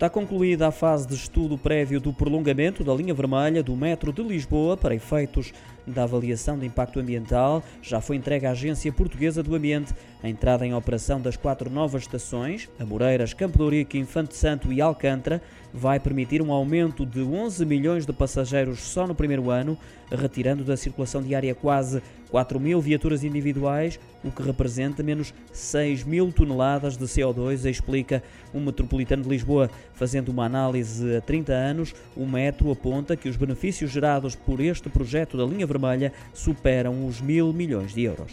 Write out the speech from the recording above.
Está concluída a fase de estudo prévio do prolongamento da linha vermelha do metro de Lisboa para efeitos da avaliação de impacto ambiental. Já foi entregue à Agência Portuguesa do Ambiente a entrada em operação das quatro novas estações, Amoreiras, Campo de Ourique, Infante Santo e Alcântara, vai permitir um aumento de 11 milhões de passageiros só no primeiro ano, retirando da circulação diária quase 4 mil viaturas individuais, o que representa menos 6 mil toneladas de CO2, explica o metropolitano de Lisboa. Fazendo uma análise a 30 anos, o metro aponta que os benefícios gerados por este projeto da linha vermelha superam os mil milhões de euros.